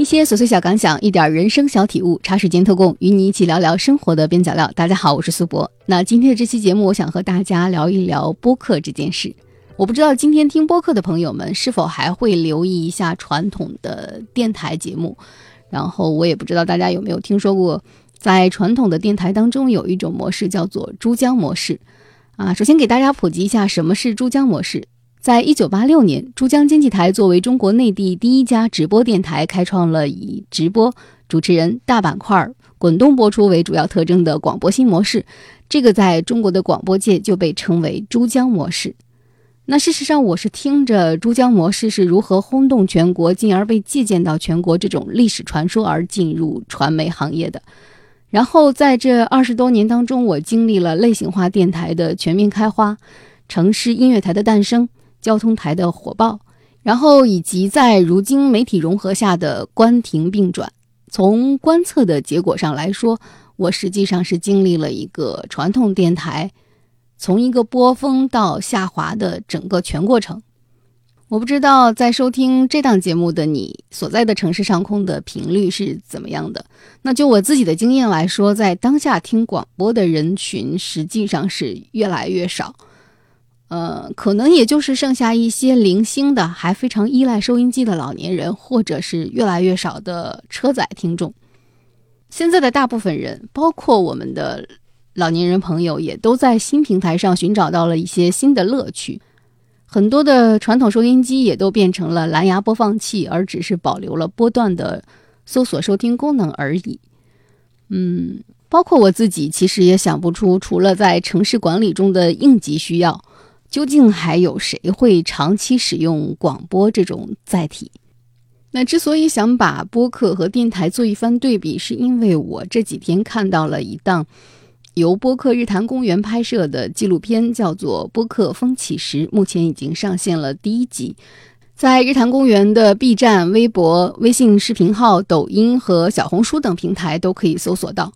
一些琐碎小感想，一点人生小体悟，茶水间特供，与你一起聊聊生活的边角料。大家好，我是苏博。那今天的这期节目，我想和大家聊一聊播客这件事。我不知道今天听播客的朋友们是否还会留意一下传统的电台节目，然后我也不知道大家有没有听说过，在传统的电台当中有一种模式叫做珠江模式。啊，首先给大家普及一下什么是珠江模式。在一九八六年，珠江经济台作为中国内地第一家直播电台，开创了以直播、主持人、大板块、滚动播出为主要特征的广播新模式。这个在中国的广播界就被称为珠江模式。那事实上，我是听着珠江模式是如何轰动全国，进而被借鉴到全国这种历史传说而进入传媒行业的。然后在这二十多年当中，我经历了类型化电台的全面开花，城市音乐台的诞生。交通台的火爆，然后以及在如今媒体融合下的关停并转。从观测的结果上来说，我实际上是经历了一个传统电台从一个波峰到下滑的整个全过程。我不知道在收听这档节目的你所在的城市上空的频率是怎么样的。那就我自己的经验来说，在当下听广播的人群实际上是越来越少。呃，可能也就是剩下一些零星的，还非常依赖收音机的老年人，或者是越来越少的车载听众。现在的大部分人，包括我们的老年人朋友，也都在新平台上寻找到了一些新的乐趣。很多的传统收音机也都变成了蓝牙播放器，而只是保留了波段的搜索收听功能而已。嗯，包括我自己，其实也想不出，除了在城市管理中的应急需要。究竟还有谁会长期使用广播这种载体？那之所以想把播客和电台做一番对比，是因为我这几天看到了一档由播客日坛公园拍摄的纪录片，叫做《播客风起时》，目前已经上线了第一集，在日坛公园的 B 站、微博、微信视频号、抖音和小红书等平台都可以搜索到。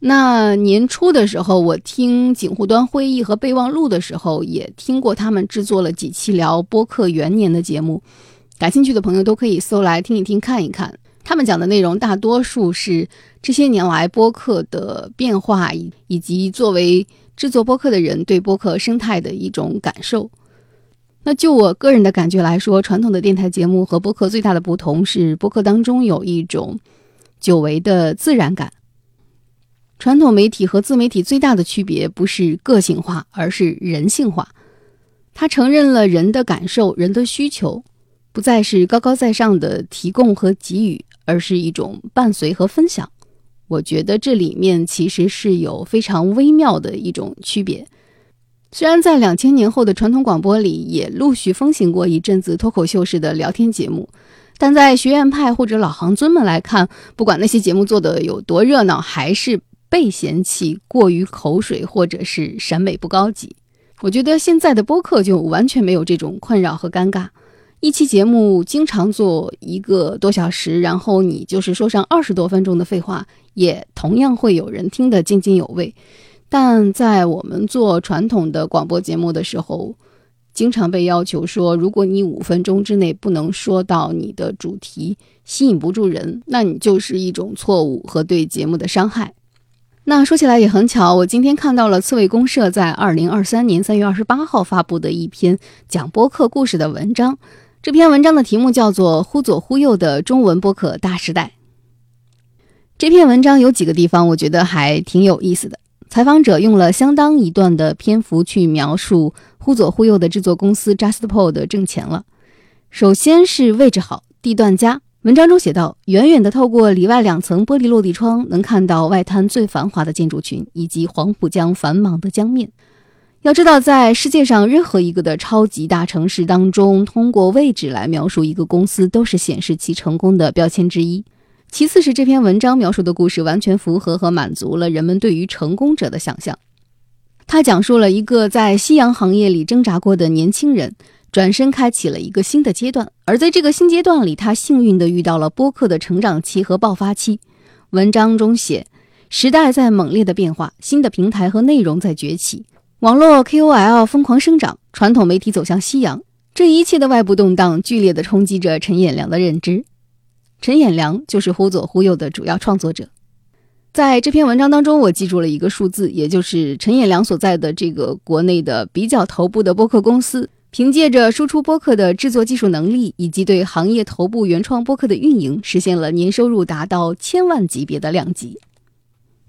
那年初的时候，我听锦湖端会议和备忘录的时候，也听过他们制作了几期聊播客元年的节目。感兴趣的朋友都可以搜来听一听、看一看。他们讲的内容大多数是这些年来播客的变化，以以及作为制作播客的人对播客生态的一种感受。那就我个人的感觉来说，传统的电台节目和播客最大的不同是，播客当中有一种久违的自然感。传统媒体和自媒体最大的区别不是个性化，而是人性化。它承认了人的感受、人的需求，不再是高高在上的提供和给予，而是一种伴随和分享。我觉得这里面其实是有非常微妙的一种区别。虽然在两千年后的传统广播里也陆续风行过一阵子脱口秀式的聊天节目，但在学院派或者老行尊们来看，不管那些节目做的有多热闹，还是。被嫌弃过于口水，或者是审美不高级。我觉得现在的播客就完全没有这种困扰和尴尬。一期节目经常做一个多小时，然后你就是说上二十多分钟的废话，也同样会有人听得津津有味。但在我们做传统的广播节目的时候，经常被要求说，如果你五分钟之内不能说到你的主题，吸引不住人，那你就是一种错误和对节目的伤害。那说起来也很巧，我今天看到了刺猬公社在二零二三年三月二十八号发布的一篇讲播客故事的文章。这篇文章的题目叫做《忽左忽右的中文播客大时代》。这篇文章有几个地方我觉得还挺有意思的。采访者用了相当一段的篇幅去描述忽左忽右的制作公司 JustPod 挣钱了。首先是位置好，地段佳。文章中写道：“远远地透过里外两层玻璃落地窗，能看到外滩最繁华的建筑群以及黄浦江繁忙的江面。要知道，在世界上任何一个的超级大城市当中，通过位置来描述一个公司，都是显示其成功的标签之一。其次是这篇文章描述的故事完全符合和满足了人们对于成功者的想象。他讲述了一个在夕阳行业里挣扎过的年轻人。”转身开启了一个新的阶段，而在这个新阶段里，他幸运地遇到了播客的成长期和爆发期。文章中写，时代在猛烈的变化，新的平台和内容在崛起，网络 KOL 疯狂生长，传统媒体走向夕阳。这一切的外部动荡，剧烈地冲击着陈彦良的认知。陈衍良就是《忽左忽右》的主要创作者。在这篇文章当中，我记住了一个数字，也就是陈衍良所在的这个国内的比较头部的播客公司，凭借着输出播客的制作技术能力，以及对行业头部原创播客的运营，实现了年收入达到千万级别的量级。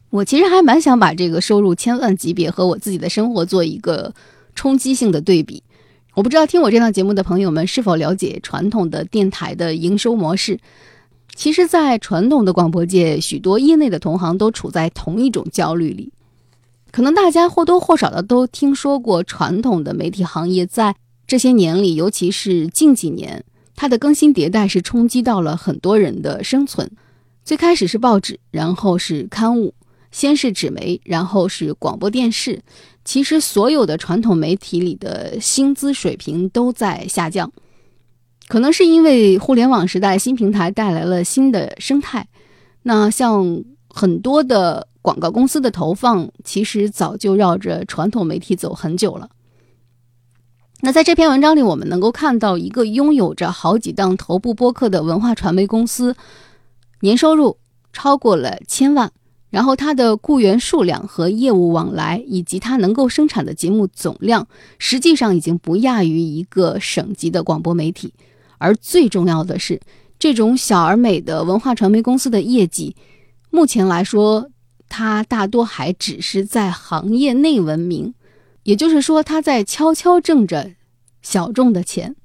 我其实还蛮想把这个收入千万级别和我自己的生活做一个冲击性的对比。我不知道听我这档节目的朋友们是否了解传统的电台的营收模式。其实，在传统的广播界，许多业内的同行都处在同一种焦虑里。可能大家或多或少的都听说过，传统的媒体行业在这些年里，尤其是近几年，它的更新迭代是冲击到了很多人的生存。最开始是报纸，然后是刊物，先是纸媒，然后是广播电视。其实，所有的传统媒体里的薪资水平都在下降。可能是因为互联网时代新平台带来了新的生态，那像很多的广告公司的投放，其实早就绕着传统媒体走很久了。那在这篇文章里，我们能够看到一个拥有着好几档头部播客的文化传媒公司，年收入超过了千万，然后它的雇员数量和业务往来，以及它能够生产的节目总量，实际上已经不亚于一个省级的广播媒体。而最重要的是，这种小而美的文化传媒公司的业绩，目前来说，它大多还只是在行业内闻名，也就是说，他在悄悄挣着小众的钱。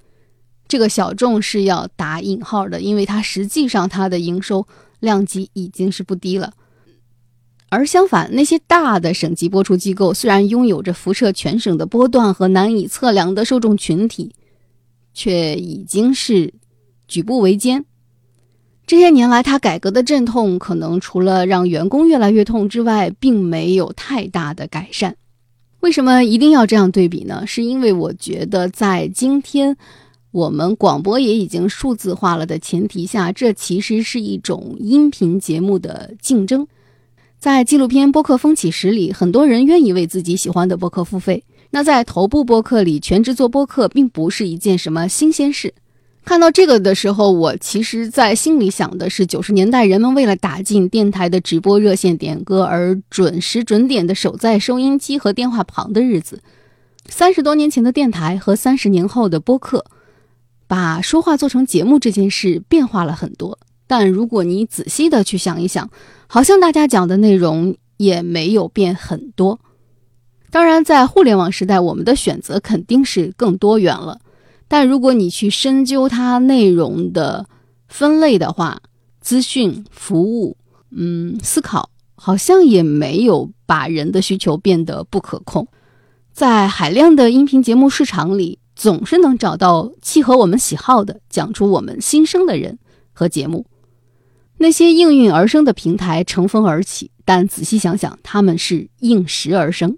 这个小众是要打引号的，因为它实际上它的营收量级已经是不低了。而相反，那些大的省级播出机构虽然拥有着辐射全省的波段和难以测量的受众群体。却已经是举步维艰。这些年来，他改革的阵痛，可能除了让员工越来越痛之外，并没有太大的改善。为什么一定要这样对比呢？是因为我觉得，在今天我们广播也已经数字化了的前提下，这其实是一种音频节目的竞争。在纪录片《播客风起时》里，很多人愿意为自己喜欢的播客付费。那在头部播客里，全职做播客并不是一件什么新鲜事。看到这个的时候，我其实在心里想的是，九十年代人们为了打进电台的直播热线点歌而准时准点的守在收音机和电话旁的日子。三十多年前的电台和三十年后的播客，把说话做成节目这件事变化了很多。但如果你仔细的去想一想，好像大家讲的内容也没有变很多。当然，在互联网时代，我们的选择肯定是更多元了。但如果你去深究它内容的分类的话，资讯、服务，嗯，思考，好像也没有把人的需求变得不可控。在海量的音频节目市场里，总是能找到契合我们喜好的、讲出我们心声的人和节目。那些应运而生的平台乘风而起，但仔细想想，他们是应时而生。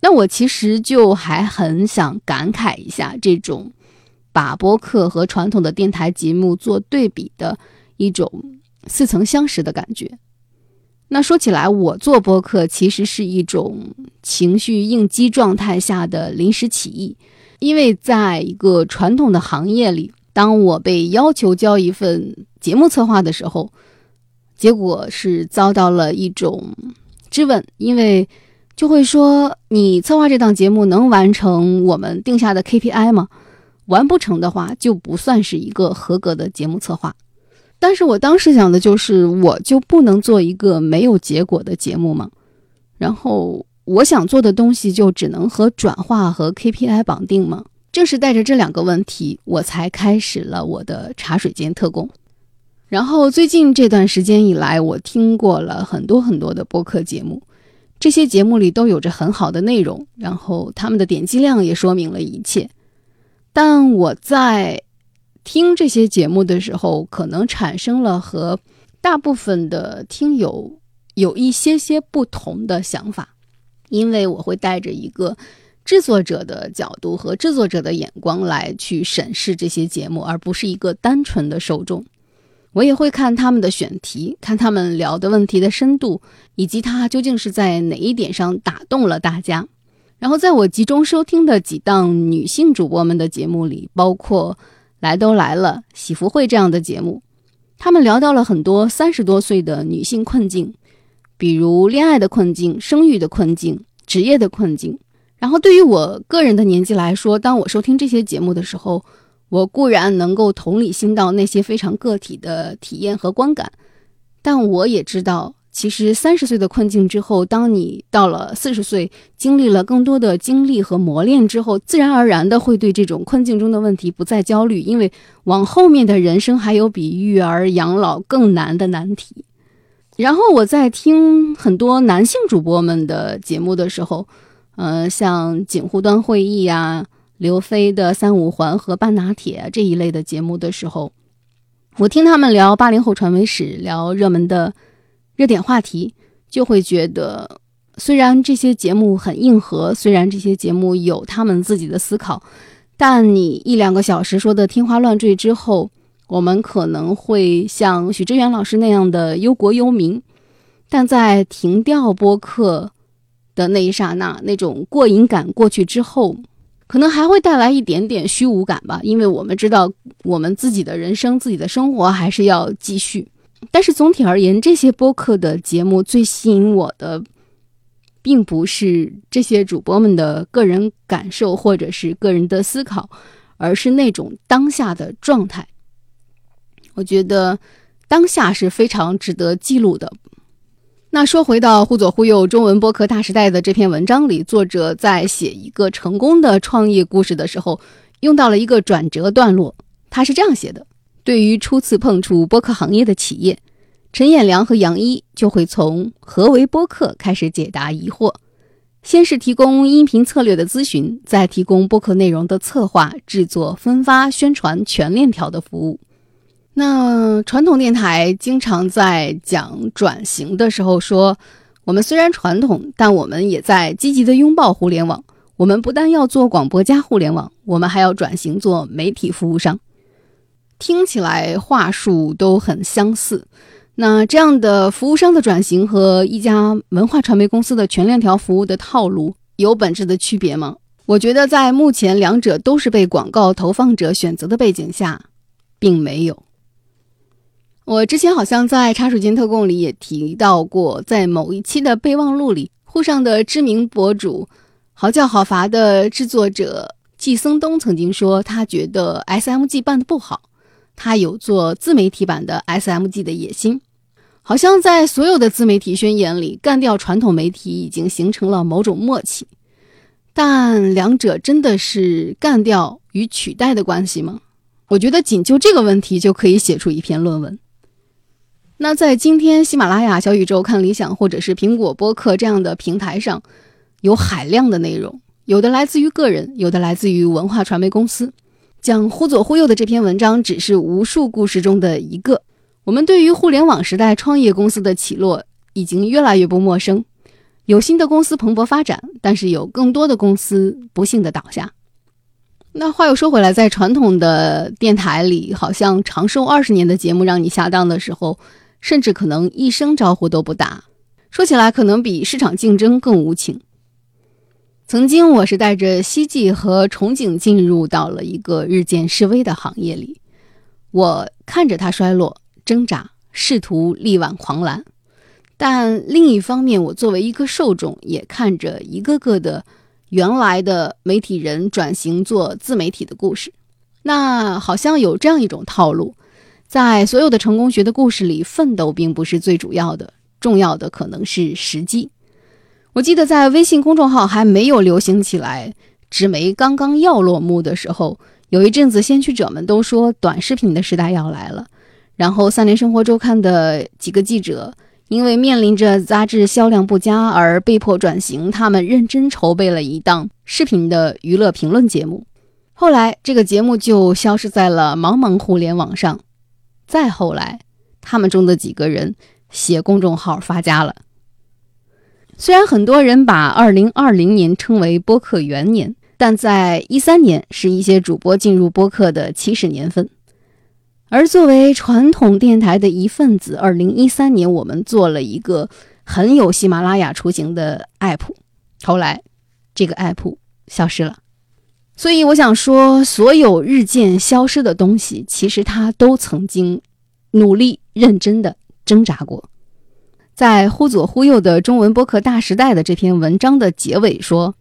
那我其实就还很想感慨一下这种把播客和传统的电台节目做对比的一种似曾相识的感觉。那说起来，我做播客其实是一种情绪应激状态下的临时起意，因为在一个传统的行业里，当我被要求交一份节目策划的时候，结果是遭到了一种质问，因为。就会说你策划这档节目能完成我们定下的 KPI 吗？完不成的话就不算是一个合格的节目策划。但是我当时想的就是，我就不能做一个没有结果的节目吗？然后我想做的东西就只能和转化和 KPI 绑定吗？正是带着这两个问题，我才开始了我的茶水间特工。然后最近这段时间以来，我听过了很多很多的播客节目。这些节目里都有着很好的内容，然后他们的点击量也说明了一切。但我在听这些节目的时候，可能产生了和大部分的听友有一些些不同的想法，因为我会带着一个制作者的角度和制作者的眼光来去审视这些节目，而不是一个单纯的受众。我也会看他们的选题，看他们聊的问题的深度，以及他究竟是在哪一点上打动了大家。然后，在我集中收听的几档女性主播们的节目里，包括《来都来了》《喜福会》这样的节目，他们聊到了很多三十多岁的女性困境，比如恋爱的困境、生育的困境、职业的困境。然后，对于我个人的年纪来说，当我收听这些节目的时候，我固然能够同理心到那些非常个体的体验和观感，但我也知道。其实三十岁的困境之后，当你到了四十岁，经历了更多的经历和磨练之后，自然而然的会对这种困境中的问题不再焦虑，因为往后面的人生还有比育儿养老更难的难题。然后我在听很多男性主播们的节目的时候，呃，像锦湖端会议呀、刘飞的三五环和半拿铁这一类的节目的时候，我听他们聊八零后传媒史，聊热门的。热点话题就会觉得，虽然这些节目很硬核，虽然这些节目有他们自己的思考，但你一两个小时说的天花乱坠之后，我们可能会像许知远老师那样的忧国忧民，但在停掉播客的那一刹那，那种过瘾感过去之后，可能还会带来一点点虚无感吧，因为我们知道我们自己的人生、自己的生活还是要继续。但是总体而言，这些播客的节目最吸引我的，并不是这些主播们的个人感受或者是个人的思考，而是那种当下的状态。我觉得当下是非常值得记录的。那说回到《忽左忽右中文播客大时代》的这篇文章里，作者在写一个成功的创业故事的时候，用到了一个转折段落。他是这样写的。对于初次碰触播客行业的企业，陈彦良和杨一就会从何为播客开始解答疑惑。先是提供音频策略的咨询，再提供播客内容的策划、制作、分发、宣传全链条的服务。那传统电台经常在讲转型的时候说：“我们虽然传统，但我们也在积极的拥抱互联网。我们不但要做广播加互联网，我们还要转型做媒体服务商。”听起来话术都很相似，那这样的服务商的转型和一家文化传媒公司的全链条服务的套路有本质的区别吗？我觉得在目前两者都是被广告投放者选择的背景下，并没有。我之前好像在茶水间特供里也提到过，在某一期的备忘录里，沪上的知名博主好叫好伐的制作者季森东曾经说，他觉得 SMG 办的不好。他有做自媒体版的 SMG 的野心，好像在所有的自媒体宣言里，干掉传统媒体已经形成了某种默契。但两者真的是干掉与取代的关系吗？我觉得仅就这个问题就可以写出一篇论文。那在今天喜马拉雅、小宇宙、看理想或者是苹果播客这样的平台上，有海量的内容，有的来自于个人，有的来自于文化传媒公司。讲忽左忽右的这篇文章只是无数故事中的一个。我们对于互联网时代创业公司的起落已经越来越不陌生。有新的公司蓬勃发展，但是有更多的公司不幸的倒下。那话又说回来，在传统的电台里，好像长寿二十年的节目让你下当的时候，甚至可能一声招呼都不打。说起来，可能比市场竞争更无情。曾经，我是带着希冀和憧憬进入到了一个日渐式微的行业里。我看着它衰落、挣扎，试图力挽狂澜。但另一方面，我作为一个受众，也看着一个个的原来的媒体人转型做自媒体的故事。那好像有这样一种套路：在所有的成功学的故事里，奋斗并不是最主要的，重要的可能是时机。我记得在微信公众号还没有流行起来，纸媒刚刚要落幕的时候，有一阵子先驱者们都说短视频的时代要来了。然后，三联生活周刊的几个记者因为面临着杂志销量不佳而被迫转型，他们认真筹备了一档视频的娱乐评论节目。后来，这个节目就消失在了茫茫互联网上。再后来，他们中的几个人写公众号发家了。虽然很多人把二零二零年称为播客元年，但在一三年是一些主播进入播客的起始年份。而作为传统电台的一份子，二零一三年我们做了一个很有喜马拉雅雏形的 app，后来这个 app 消失了。所以我想说，所有日渐消失的东西，其实它都曾经努力认真的挣扎过。在忽左忽右的中文播客大时代的这篇文章的结尾说，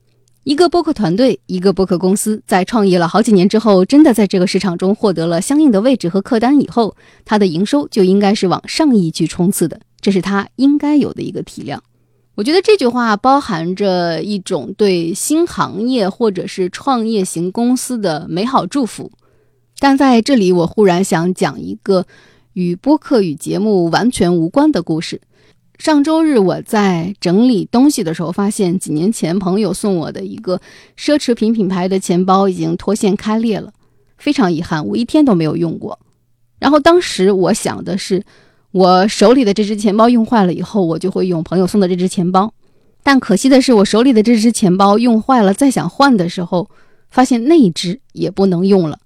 一个播客团队，一个播客公司在创业了好几年之后，真的在这个市场中获得了相应的位置和客单以后，它的营收就应该是往上亿去冲刺的，这是它应该有的一个体量。我觉得这句话包含着一种对新行业或者是创业型公司的美好祝福，但在这里我忽然想讲一个与播客与节目完全无关的故事。上周日我在整理东西的时候，发现几年前朋友送我的一个奢侈品品牌的钱包已经脱线开裂了，非常遗憾，我一天都没有用过。然后当时我想的是。我手里的这只钱包用坏了以后，我就会用朋友送的这只钱包。但可惜的是，我手里的这只钱包用坏了，再想换的时候，发现那一只也不能用了。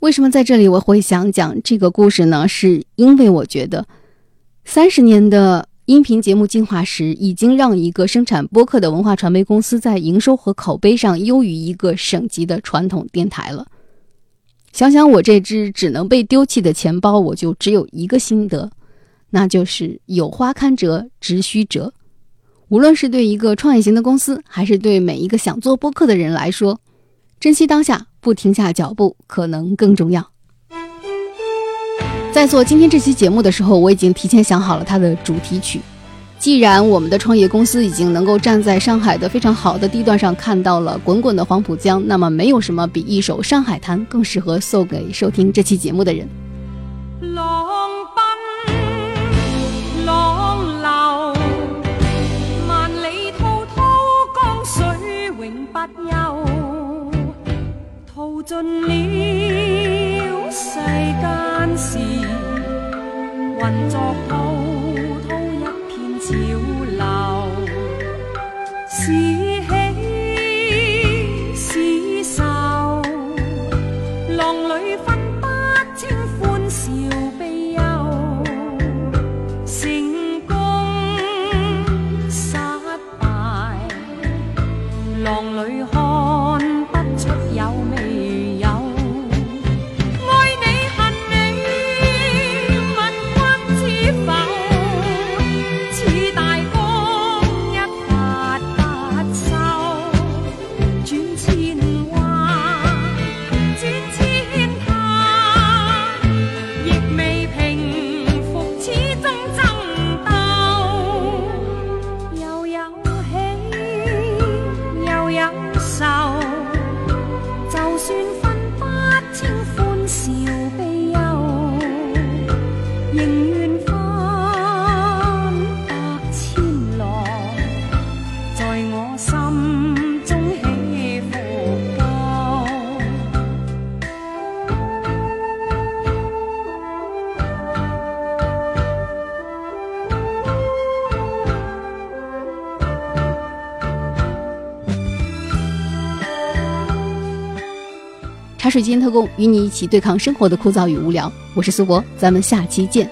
为什么在这里我会想讲这个故事呢？是因为我觉得，三十年的音频节目进化史已经让一个生产播客的文化传媒公司在营收和口碑上优于一个省级的传统电台了。想想我这只只能被丢弃的钱包，我就只有一个心得，那就是有花堪折直须折。无论是对一个创业型的公司，还是对每一个想做播客的人来说，珍惜当下，不停下脚步，可能更重要。在做今天这期节目的时候，我已经提前想好了它的主题曲。既然我们的创业公司已经能够站在上海的非常好的地段上看到了滚滚的黄浦江，那么没有什么比一首《上海滩》更适合送给收听这期节目的人。浪奔浪流，万里滔滔江水永不休，淘尽了世间事，混作滔。茶水间特工，与你一起对抗生活的枯燥与无聊。我是苏博，咱们下期见。